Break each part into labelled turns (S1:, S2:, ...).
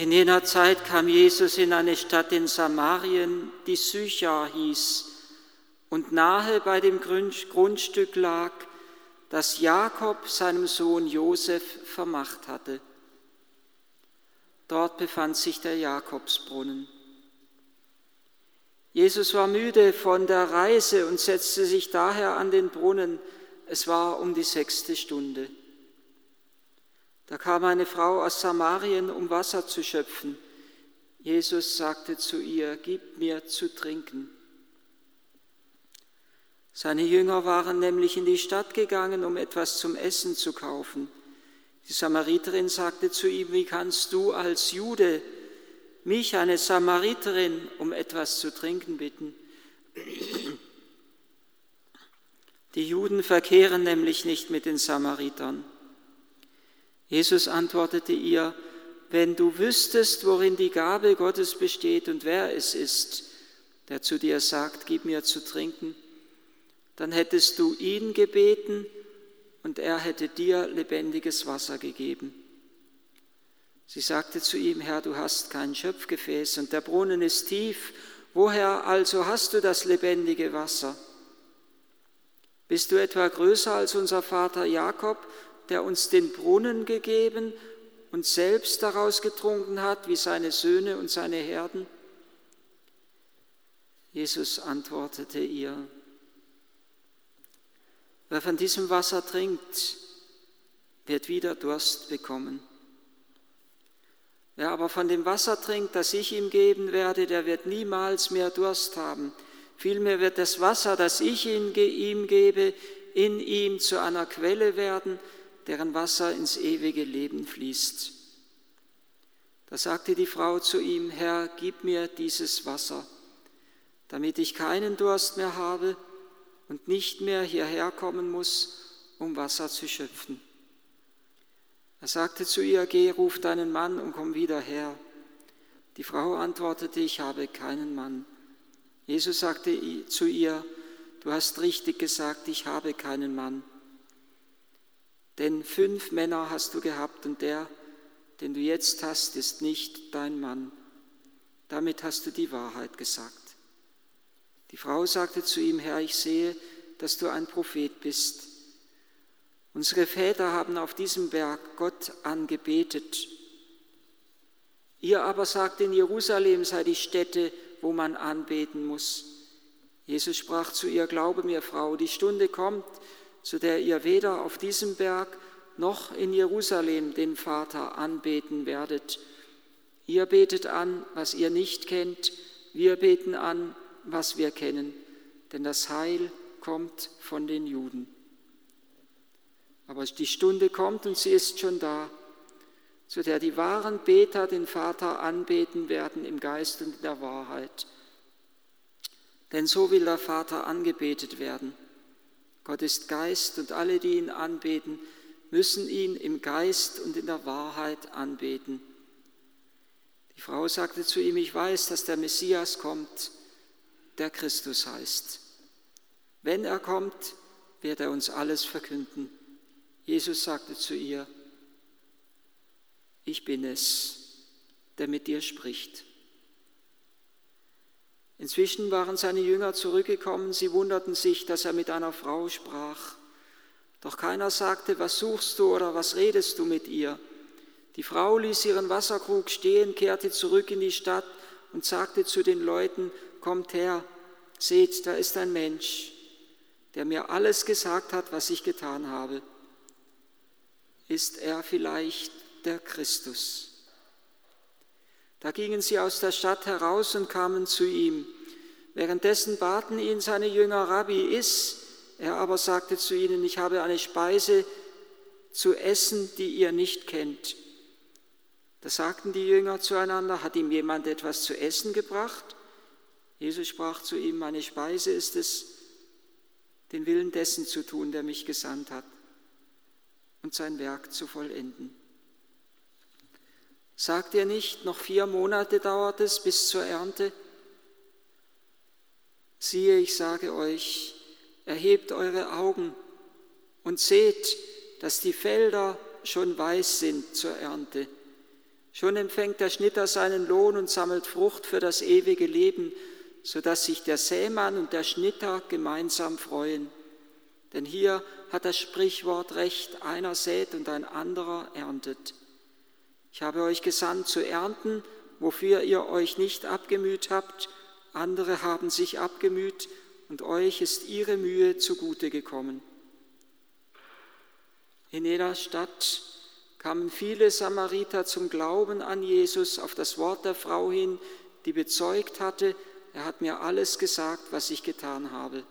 S1: In jener Zeit kam Jesus in eine Stadt in Samarien, die Sychar hieß, und nahe bei dem Grundstück lag, das Jakob seinem Sohn Josef vermacht hatte. Dort befand sich der Jakobsbrunnen. Jesus war müde von der Reise und setzte sich daher an den Brunnen. Es war um die sechste Stunde. Da kam eine Frau aus Samarien, um Wasser zu schöpfen. Jesus sagte zu ihr, Gib mir zu trinken. Seine Jünger waren nämlich in die Stadt gegangen, um etwas zum Essen zu kaufen. Die Samariterin sagte zu ihm, wie kannst du als Jude mich, eine Samariterin, um etwas zu trinken bitten? Die Juden verkehren nämlich nicht mit den Samaritern. Jesus antwortete ihr, wenn du wüsstest, worin die Gabe Gottes besteht und wer es ist, der zu dir sagt, gib mir zu trinken, dann hättest du ihn gebeten und er hätte dir lebendiges Wasser gegeben. Sie sagte zu ihm, Herr, du hast kein Schöpfgefäß und der Brunnen ist tief, woher also hast du das lebendige Wasser? Bist du etwa größer als unser Vater Jakob, der uns den Brunnen gegeben und selbst daraus getrunken hat, wie seine Söhne und seine Herden? Jesus antwortete ihr, wer von diesem Wasser trinkt, wird wieder Durst bekommen. Wer aber von dem Wasser trinkt, das ich ihm geben werde, der wird niemals mehr Durst haben. Vielmehr wird das Wasser, das ich ihm gebe, in ihm zu einer Quelle werden, deren Wasser ins ewige Leben fließt. Da sagte die Frau zu ihm, Herr, gib mir dieses Wasser, damit ich keinen Durst mehr habe und nicht mehr hierher kommen muss, um Wasser zu schöpfen. Er sagte zu ihr, geh, ruf deinen Mann und komm wieder her. Die Frau antwortete, ich habe keinen Mann. Jesus sagte zu ihr, du hast richtig gesagt, ich habe keinen Mann. Denn fünf Männer hast du gehabt und der, den du jetzt hast, ist nicht dein Mann. Damit hast du die Wahrheit gesagt. Die Frau sagte zu ihm, Herr, ich sehe, dass du ein Prophet bist. Unsere Väter haben auf diesem Berg Gott angebetet. Ihr aber sagt, in Jerusalem sei die Stätte, wo man anbeten muss. Jesus sprach zu ihr, Glaube mir, Frau, die Stunde kommt, zu der ihr weder auf diesem Berg noch in Jerusalem den Vater anbeten werdet. Ihr betet an, was ihr nicht kennt, wir beten an, was wir kennen, denn das Heil kommt von den Juden. Aber die Stunde kommt und sie ist schon da, zu der die wahren Beter den Vater anbeten werden im Geist und in der Wahrheit. Denn so will der Vater angebetet werden. Gott ist Geist und alle, die ihn anbeten, müssen ihn im Geist und in der Wahrheit anbeten. Die Frau sagte zu ihm, ich weiß, dass der Messias kommt, der Christus heißt. Wenn er kommt, wird er uns alles verkünden. Jesus sagte zu ihr, ich bin es, der mit dir spricht. Inzwischen waren seine Jünger zurückgekommen, sie wunderten sich, dass er mit einer Frau sprach. Doch keiner sagte, was suchst du oder was redest du mit ihr? Die Frau ließ ihren Wasserkrug stehen, kehrte zurück in die Stadt und sagte zu den Leuten, kommt her, seht, da ist ein Mensch, der mir alles gesagt hat, was ich getan habe. Ist er vielleicht der Christus? Da gingen sie aus der Stadt heraus und kamen zu ihm. Währenddessen baten ihn seine Jünger, Rabbi, iss. Er aber sagte zu ihnen, ich habe eine Speise zu essen, die ihr nicht kennt. Da sagten die Jünger zueinander, hat ihm jemand etwas zu essen gebracht? Jesus sprach zu ihm, meine Speise ist es, den Willen dessen zu tun, der mich gesandt hat und sein Werk zu vollenden. Sagt ihr nicht, noch vier Monate dauert es bis zur Ernte? Siehe, ich sage euch, erhebt eure Augen und seht, dass die Felder schon weiß sind zur Ernte. Schon empfängt der Schnitter seinen Lohn und sammelt Frucht für das ewige Leben, sodass sich der Sämann und der Schnitter gemeinsam freuen. Denn hier hat das Sprichwort recht, einer sät und ein anderer erntet. Ich habe euch gesandt zu ernten, wofür ihr euch nicht abgemüht habt, andere haben sich abgemüht und euch ist ihre Mühe zugute gekommen. In jener Stadt kamen viele Samariter zum Glauben an Jesus auf das Wort der Frau hin, die bezeugt hatte, er hat mir alles gesagt, was ich getan habe.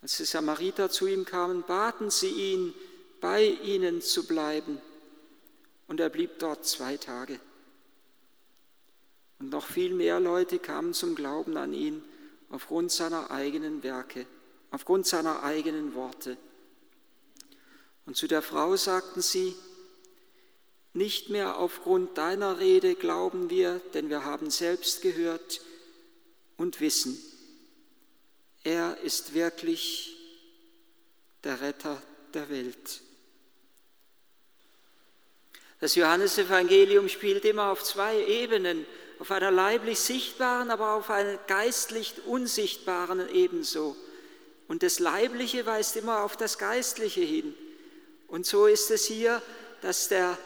S1: Als die Samariter zu ihm kamen, baten sie ihn, bei ihnen zu bleiben. Und er blieb dort zwei Tage. Und noch viel mehr Leute kamen zum Glauben an ihn aufgrund seiner eigenen Werke, aufgrund seiner eigenen Worte. Und zu der Frau sagten sie, nicht mehr aufgrund deiner Rede glauben wir, denn wir haben selbst gehört und wissen, er ist wirklich der Retter der Welt. Das Johannesevangelium spielt immer auf zwei Ebenen, auf einer leiblich sichtbaren, aber auf einer geistlich unsichtbaren ebenso. Und das Leibliche weist immer auf das Geistliche hin. Und so ist es hier, dass der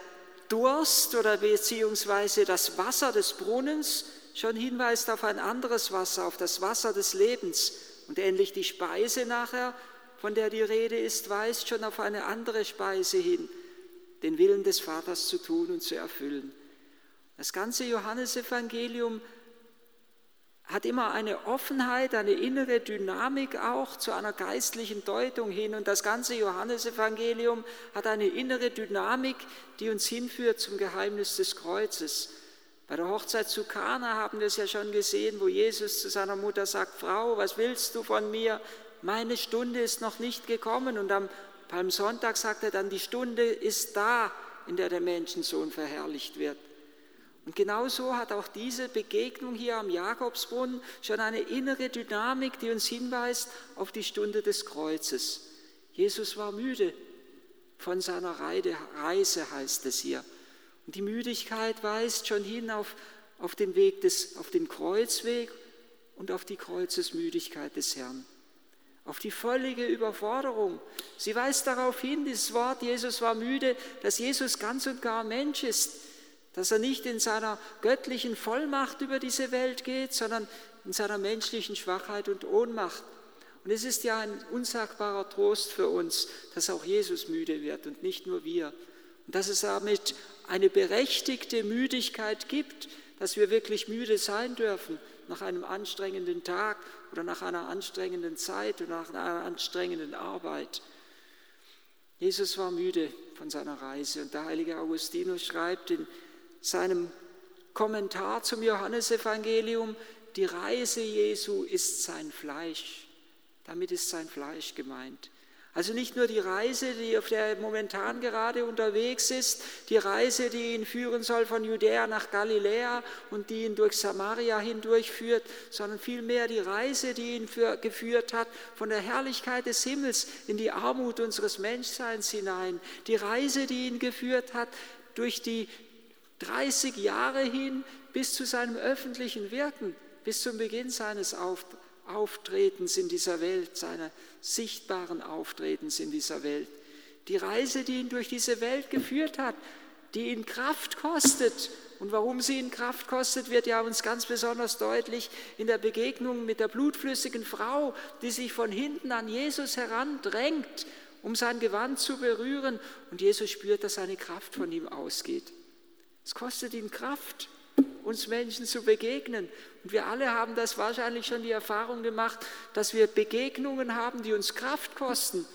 S1: Durst oder beziehungsweise das Wasser des Brunnens schon hinweist auf ein anderes Wasser, auf das Wasser des Lebens. Und ähnlich die Speise nachher, von der die Rede ist, weist schon auf eine andere Speise hin, den Willen des Vaters zu tun und zu erfüllen. Das ganze Johannesevangelium hat immer eine Offenheit, eine innere Dynamik auch zu einer geistlichen Deutung hin. Und das ganze Johannesevangelium hat eine innere Dynamik, die uns hinführt zum Geheimnis des Kreuzes. Bei der Hochzeit zu Kana haben wir es ja schon gesehen, wo Jesus zu seiner Mutter sagt, Frau, was willst du von mir? Meine Stunde ist noch nicht gekommen. Und am Palmsonntag sagt er dann, die Stunde ist da, in der der Menschensohn verherrlicht wird. Und genauso hat auch diese Begegnung hier am Jakobsbrunnen schon eine innere Dynamik, die uns hinweist auf die Stunde des Kreuzes. Jesus war müde von seiner Reise, heißt es hier. Und die Müdigkeit weist schon hin auf, auf den Weg des, auf den Kreuzweg und auf die Kreuzesmüdigkeit des Herrn. Auf die völlige Überforderung. Sie weist darauf hin, dieses Wort, Jesus war müde, dass Jesus ganz und gar Mensch ist dass er nicht in seiner göttlichen Vollmacht über diese Welt geht, sondern in seiner menschlichen Schwachheit und Ohnmacht. Und es ist ja ein unsagbarer Trost für uns, dass auch Jesus müde wird und nicht nur wir. Und dass es damit eine berechtigte Müdigkeit gibt, dass wir wirklich müde sein dürfen nach einem anstrengenden Tag oder nach einer anstrengenden Zeit oder nach einer anstrengenden Arbeit. Jesus war müde von seiner Reise und der heilige Augustinus schreibt in seinem Kommentar zum Johannesevangelium, die Reise Jesu ist sein Fleisch. Damit ist sein Fleisch gemeint. Also nicht nur die Reise, die auf der er momentan gerade unterwegs ist, die Reise, die ihn führen soll von Judäa nach Galiläa und die ihn durch Samaria hindurchführt, sondern vielmehr die Reise, die ihn für, geführt hat von der Herrlichkeit des Himmels in die Armut unseres Menschseins hinein, die Reise, die ihn geführt hat durch die 30 Jahre hin bis zu seinem öffentlichen Wirken, bis zum Beginn seines Auftretens in dieser Welt, seiner sichtbaren Auftretens in dieser Welt. Die Reise, die ihn durch diese Welt geführt hat, die ihn Kraft kostet. Und warum sie ihn Kraft kostet, wird ja uns ganz besonders deutlich in der Begegnung mit der blutflüssigen Frau, die sich von hinten an Jesus herandrängt, um sein Gewand zu berühren. Und Jesus spürt, dass eine Kraft von ihm ausgeht. Es kostet ihn Kraft, uns Menschen zu begegnen. Und wir alle haben das wahrscheinlich schon die Erfahrung gemacht, dass wir Begegnungen haben, die uns Kraft kosten.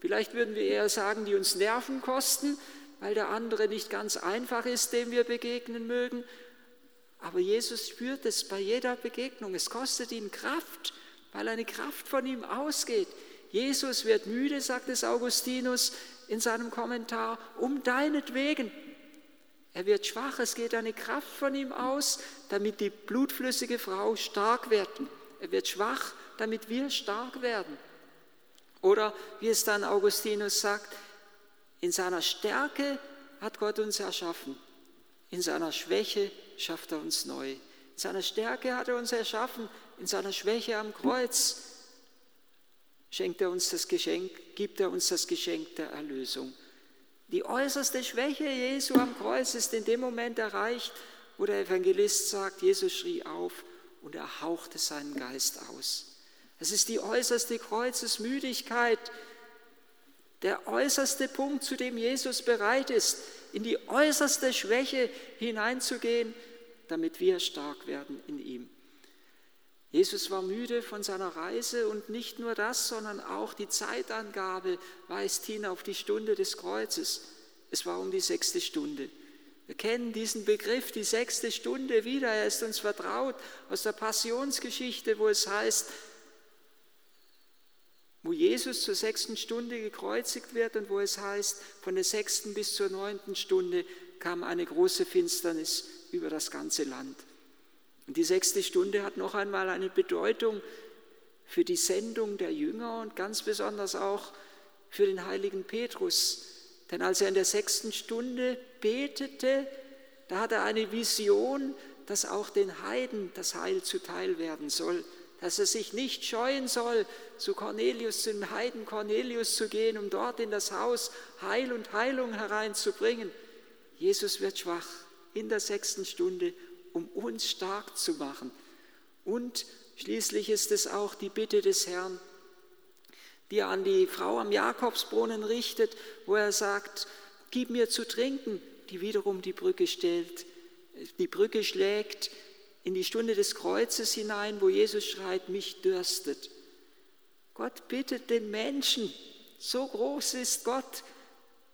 S1: Vielleicht würden wir eher sagen, die uns Nerven kosten, weil der andere nicht ganz einfach ist, dem wir begegnen mögen. Aber Jesus spürt es bei jeder Begegnung. Es kostet ihn Kraft, weil eine Kraft von ihm ausgeht. Jesus wird müde, sagt es Augustinus in seinem Kommentar, um deinetwegen. Er wird schwach, es geht eine Kraft von ihm aus, damit die blutflüssige Frau stark wird. Er wird schwach, damit wir stark werden. Oder wie es dann Augustinus sagt, in seiner Stärke hat Gott uns erschaffen. In seiner Schwäche schafft er uns neu. In seiner Stärke hat er uns erschaffen. In seiner Schwäche am Kreuz schenkt er uns das Geschenk, gibt er uns das Geschenk der Erlösung. Die äußerste Schwäche Jesu am Kreuz ist in dem Moment erreicht, wo der Evangelist sagt, Jesus schrie auf und er hauchte seinen Geist aus. Es ist die äußerste Kreuzesmüdigkeit, der äußerste Punkt, zu dem Jesus bereit ist, in die äußerste Schwäche hineinzugehen, damit wir stark werden in ihm. Jesus war müde von seiner Reise und nicht nur das, sondern auch die Zeitangabe weist hin auf die Stunde des Kreuzes. Es war um die sechste Stunde. Wir kennen diesen Begriff, die sechste Stunde wieder. Er ist uns vertraut aus der Passionsgeschichte, wo es heißt, wo Jesus zur sechsten Stunde gekreuzigt wird und wo es heißt, von der sechsten bis zur neunten Stunde kam eine große Finsternis über das ganze Land. Und die sechste Stunde hat noch einmal eine Bedeutung für die Sendung der Jünger und ganz besonders auch für den heiligen Petrus. Denn als er in der sechsten Stunde betete, da hat er eine Vision, dass auch den Heiden das Heil zuteil werden soll dass er sich nicht scheuen soll, zu Cornelius, zum Heiden Cornelius zu gehen, um dort in das Haus Heil und Heilung hereinzubringen. Jesus wird schwach in der sechsten Stunde, um uns stark zu machen. Und schließlich ist es auch die Bitte des Herrn, die er an die Frau am Jakobsbrunnen richtet, wo er sagt, gib mir zu trinken, die wiederum die Brücke stellt, die Brücke schlägt in die Stunde des Kreuzes hinein, wo Jesus schreit, mich dürstet. Gott bittet den Menschen, so groß ist Gott,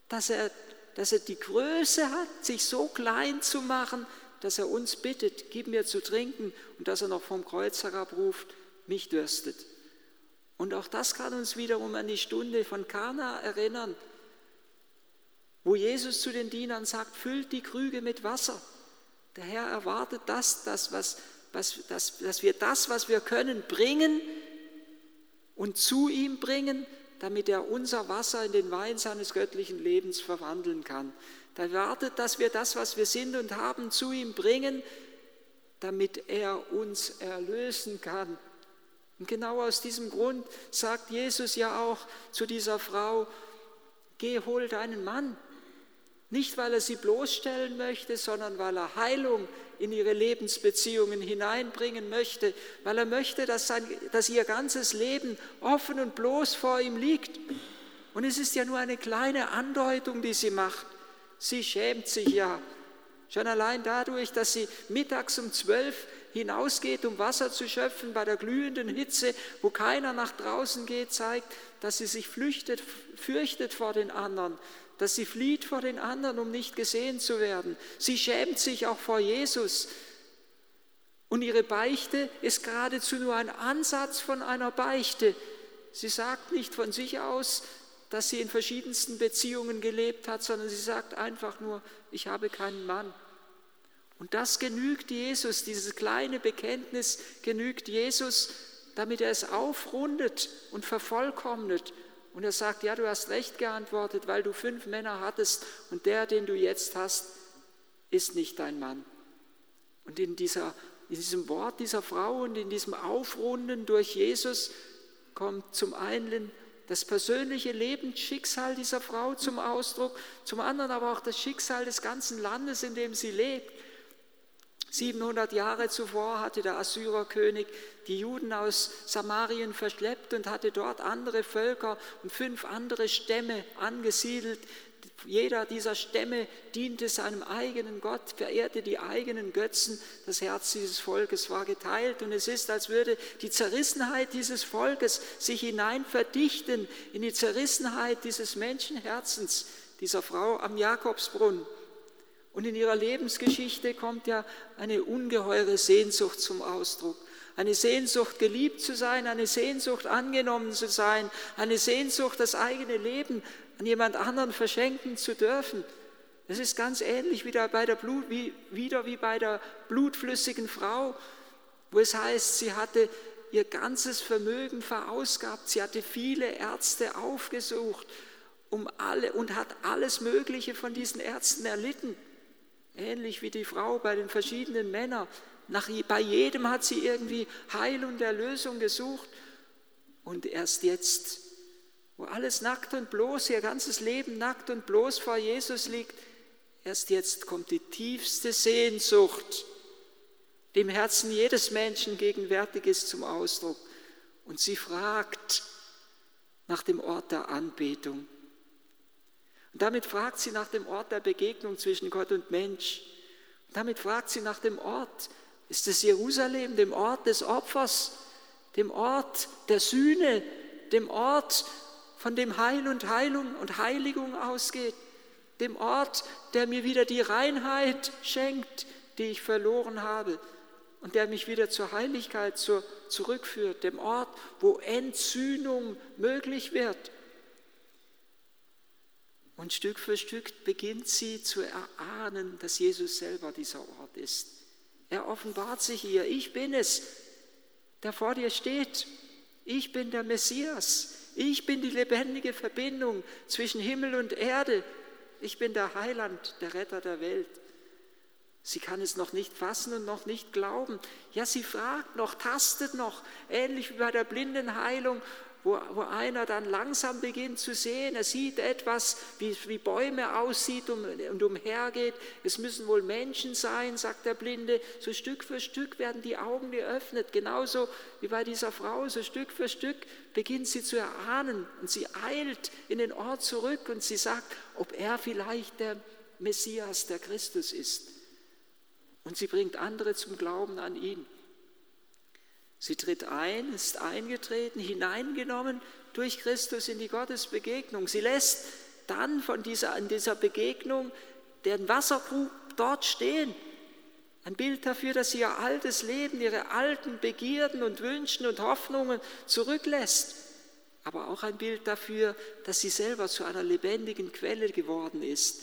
S1: dass er, dass er die Größe hat, sich so klein zu machen, dass er uns bittet, gib mir zu trinken und dass er noch vom Kreuz herabruft, mich dürstet. Und auch das kann uns wiederum an die Stunde von Kana erinnern, wo Jesus zu den Dienern sagt, füllt die Krüge mit Wasser. Der Herr erwartet das, das was, was, das, dass wir das, was wir können, bringen und zu ihm bringen, damit er unser Wasser in den Wein seines göttlichen Lebens verwandeln kann. Er erwartet, dass wir das, was wir sind und haben, zu ihm bringen, damit er uns erlösen kann. Und genau aus diesem Grund sagt Jesus ja auch zu dieser Frau, geh, hol deinen Mann. Nicht, weil er sie bloßstellen möchte, sondern weil er Heilung in ihre Lebensbeziehungen hineinbringen möchte, weil er möchte, dass, sein, dass ihr ganzes Leben offen und bloß vor ihm liegt. Und es ist ja nur eine kleine Andeutung, die sie macht. Sie schämt sich ja. Schon allein dadurch, dass sie mittags um zwölf hinausgeht, um Wasser zu schöpfen bei der glühenden Hitze, wo keiner nach draußen geht, zeigt, dass sie sich flüchtet, fürchtet vor den anderen, dass sie flieht vor den anderen, um nicht gesehen zu werden. Sie schämt sich auch vor Jesus. Und ihre Beichte ist geradezu nur ein Ansatz von einer Beichte. Sie sagt nicht von sich aus, dass sie in verschiedensten Beziehungen gelebt hat, sondern sie sagt einfach nur, ich habe keinen Mann. Und das genügt Jesus, dieses kleine Bekenntnis genügt Jesus, damit er es aufrundet und vervollkommnet und er sagt, ja, du hast recht geantwortet, weil du fünf Männer hattest und der, den du jetzt hast, ist nicht dein Mann. Und in, dieser, in diesem Wort dieser Frau und in diesem Aufrunden durch Jesus kommt zum einen das persönliche Lebensschicksal dieser Frau zum Ausdruck, zum anderen aber auch das Schicksal des ganzen Landes, in dem sie lebt. 700 Jahre zuvor hatte der Assyrerkönig die Juden aus Samarien verschleppt und hatte dort andere Völker und fünf andere Stämme angesiedelt. Jeder dieser Stämme diente seinem eigenen Gott, verehrte die eigenen Götzen. Das Herz dieses Volkes war geteilt und es ist, als würde die Zerrissenheit dieses Volkes sich hinein verdichten in die Zerrissenheit dieses Menschenherzens, dieser Frau am Jakobsbrunnen. Und in ihrer Lebensgeschichte kommt ja eine ungeheure Sehnsucht zum Ausdruck. Eine Sehnsucht, geliebt zu sein, eine Sehnsucht, angenommen zu sein, eine Sehnsucht, das eigene Leben an jemand anderen verschenken zu dürfen. Das ist ganz ähnlich wieder, bei der Blut, wie, wieder wie bei der blutflüssigen Frau, wo es heißt, sie hatte ihr ganzes Vermögen verausgabt, sie hatte viele Ärzte aufgesucht um alle, und hat alles Mögliche von diesen Ärzten erlitten. Ähnlich wie die Frau bei den verschiedenen Männern. Nach, bei jedem hat sie irgendwie Heil und Erlösung gesucht. Und erst jetzt, wo alles nackt und bloß, ihr ganzes Leben nackt und bloß vor Jesus liegt, erst jetzt kommt die tiefste Sehnsucht, die im Herzen jedes Menschen gegenwärtig ist, zum Ausdruck. Und sie fragt nach dem Ort der Anbetung. Und damit fragt sie nach dem Ort der Begegnung zwischen Gott und Mensch. Und damit fragt sie nach dem Ort. Ist es Jerusalem, dem Ort des Opfers, dem Ort der Sühne, dem Ort, von dem Heil und Heilung und Heiligung ausgeht, dem Ort, der mir wieder die Reinheit schenkt, die ich verloren habe und der mich wieder zur Heiligkeit zur, zurückführt, dem Ort, wo Entsühnung möglich wird. Und Stück für Stück beginnt sie zu erahnen, dass Jesus selber dieser Ort ist. Er offenbart sich ihr, ich bin es, der vor dir steht. Ich bin der Messias. Ich bin die lebendige Verbindung zwischen Himmel und Erde. Ich bin der Heiland, der Retter der Welt. Sie kann es noch nicht fassen und noch nicht glauben. Ja, sie fragt noch, tastet noch, ähnlich wie bei der Blindenheilung wo, wo einer dann langsam beginnt zu sehen, er sieht etwas, wie, wie Bäume aussieht und, und umhergeht. Es müssen wohl Menschen sein, sagt der Blinde. So Stück für Stück werden die Augen geöffnet, genauso wie bei dieser Frau. So Stück für Stück beginnt sie zu erahnen und sie eilt in den Ort zurück und sie sagt, ob er vielleicht der Messias, der Christus ist. Und sie bringt andere zum Glauben an ihn. Sie tritt ein, ist eingetreten, hineingenommen durch Christus in die Gottesbegegnung. Sie lässt dann von dieser, an dieser Begegnung den Wasserkrug dort stehen. Ein Bild dafür, dass sie ihr altes Leben, ihre alten Begierden und Wünschen und Hoffnungen zurücklässt. Aber auch ein Bild dafür, dass sie selber zu einer lebendigen Quelle geworden ist,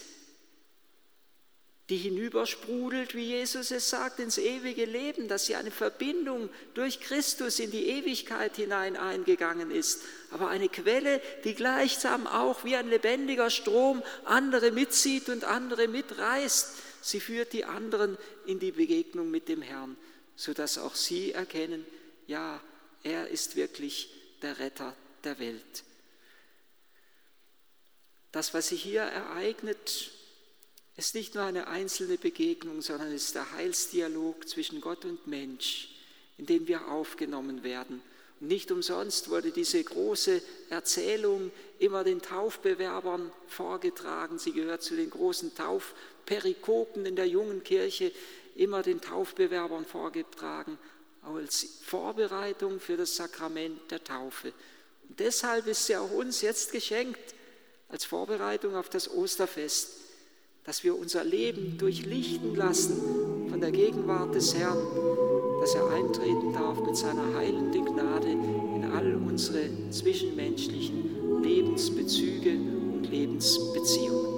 S1: die hinübersprudelt, wie Jesus es sagt, ins ewige Leben, dass sie eine Verbindung durch Christus in die Ewigkeit hinein eingegangen ist, aber eine Quelle, die gleichsam auch wie ein lebendiger Strom andere mitzieht und andere mitreißt. Sie führt die anderen in die Begegnung mit dem Herrn, sodass auch sie erkennen, ja, er ist wirklich der Retter der Welt. Das, was sich hier ereignet, ist nicht nur eine einzelne Begegnung, sondern es ist der Heilsdialog zwischen Gott und Mensch, in dem wir aufgenommen werden. Und nicht umsonst wurde diese große Erzählung immer den Taufbewerbern vorgetragen. Sie gehört zu den großen Taufperikopen in der jungen Kirche, immer den Taufbewerbern vorgetragen als Vorbereitung für das Sakrament der Taufe. Und deshalb ist sie auch uns jetzt geschenkt als Vorbereitung auf das Osterfest dass wir unser Leben durchlichten lassen von der Gegenwart des Herrn, dass er eintreten darf mit seiner heilenden Gnade in all unsere zwischenmenschlichen Lebensbezüge und Lebensbeziehungen.